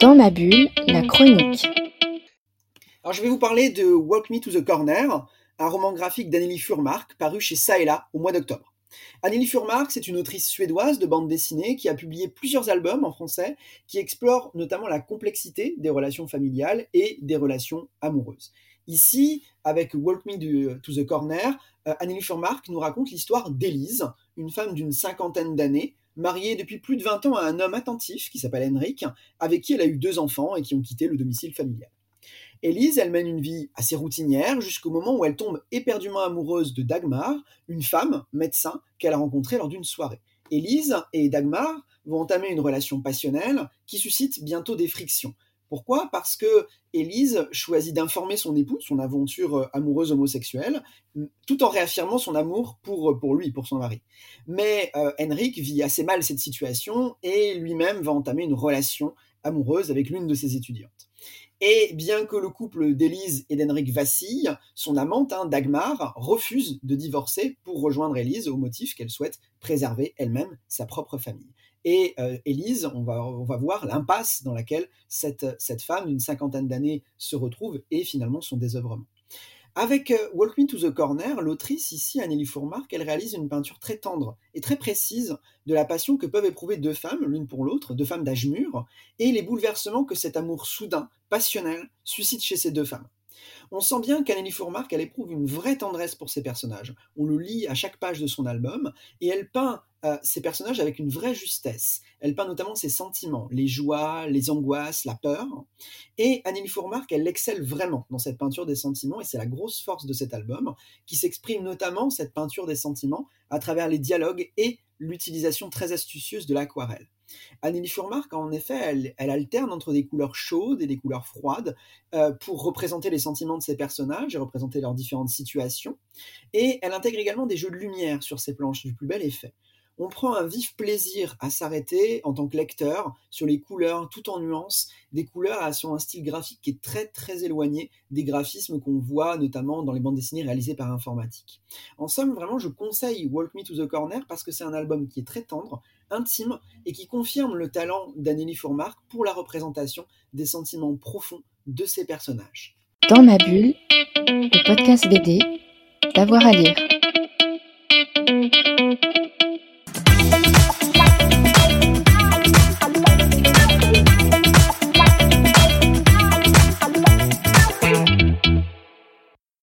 Dans ma bulle, la chronique. Alors je vais vous parler de Walk Me to the Corner, un roman graphique d'Anneli Furmark paru chez Ça au mois d'octobre. Anneli Furmark, c'est une autrice suédoise de bande dessinée qui a publié plusieurs albums en français qui explorent notamment la complexité des relations familiales et des relations amoureuses. Ici, avec Walk Me to the Corner, euh, Anneli Furmark nous raconte l'histoire d'Élise, une femme d'une cinquantaine d'années, mariée depuis plus de 20 ans à un homme attentif qui s'appelle Henrik, avec qui elle a eu deux enfants et qui ont quitté le domicile familial. Élise, elle mène une vie assez routinière jusqu'au moment où elle tombe éperdument amoureuse de Dagmar, une femme, médecin, qu'elle a rencontrée lors d'une soirée. Élise et Dagmar vont entamer une relation passionnelle qui suscite bientôt des frictions. Pourquoi? Parce que Élise choisit d'informer son époux son aventure euh, amoureuse homosexuelle, tout en réaffirmant son amour pour, euh, lui, pour son mari. Mais euh, Henrik vit assez mal cette situation et lui-même va entamer une relation amoureuse avec l'une de ses étudiantes. Et bien que le couple d'Élise et d'Henrik vacille, son amante, hein, Dagmar, refuse de divorcer pour rejoindre Élise au motif qu'elle souhaite préserver elle-même sa propre famille. Et euh, Élise, on va, voir l'impasse dans laquelle cette, cette femme d'une cinquantaine d'années se retrouve et finalement son désœuvrement. Avec euh, Walk Me to the Corner, l'autrice, ici, Anneli Fourmark, elle réalise une peinture très tendre et très précise de la passion que peuvent éprouver deux femmes, l'une pour l'autre, deux femmes d'âge mûr, et les bouleversements que cet amour soudain, passionnel, suscite chez ces deux femmes. On sent bien qu'Anneli Fourmark, elle éprouve une vraie tendresse pour ses personnages. On le lit à chaque page de son album, et elle peint euh, ses personnages avec une vraie justesse. Elle peint notamment ses sentiments, les joies, les angoisses, la peur. Et Anneli Fourmark, elle excelle vraiment dans cette peinture des sentiments, et c'est la grosse force de cet album, qui s'exprime notamment, cette peinture des sentiments, à travers les dialogues et l'utilisation très astucieuse de l'aquarelle. Anneli Furmark, en effet, elle, alterne entre des couleurs chaudes et des couleurs froides euh, pour représenter les sentiments de ses personnages et représenter leurs différentes situations. Et elle intègre également des jeux de lumière sur ses planches du plus bel effet on prend un vif plaisir à s'arrêter en tant que lecteur sur les couleurs tout en nuances, des couleurs son un style graphique qui est très très éloigné des graphismes qu'on voit notamment dans les bandes dessinées réalisées par informatique. En somme, vraiment, je conseille Walk Me to the Corner parce que c'est un album qui est très tendre, intime et qui confirme le talent d'Anneli Fourmark pour la représentation des sentiments profonds de ses personnages. Dans ma bulle, le podcast BD, d'avoir à lire.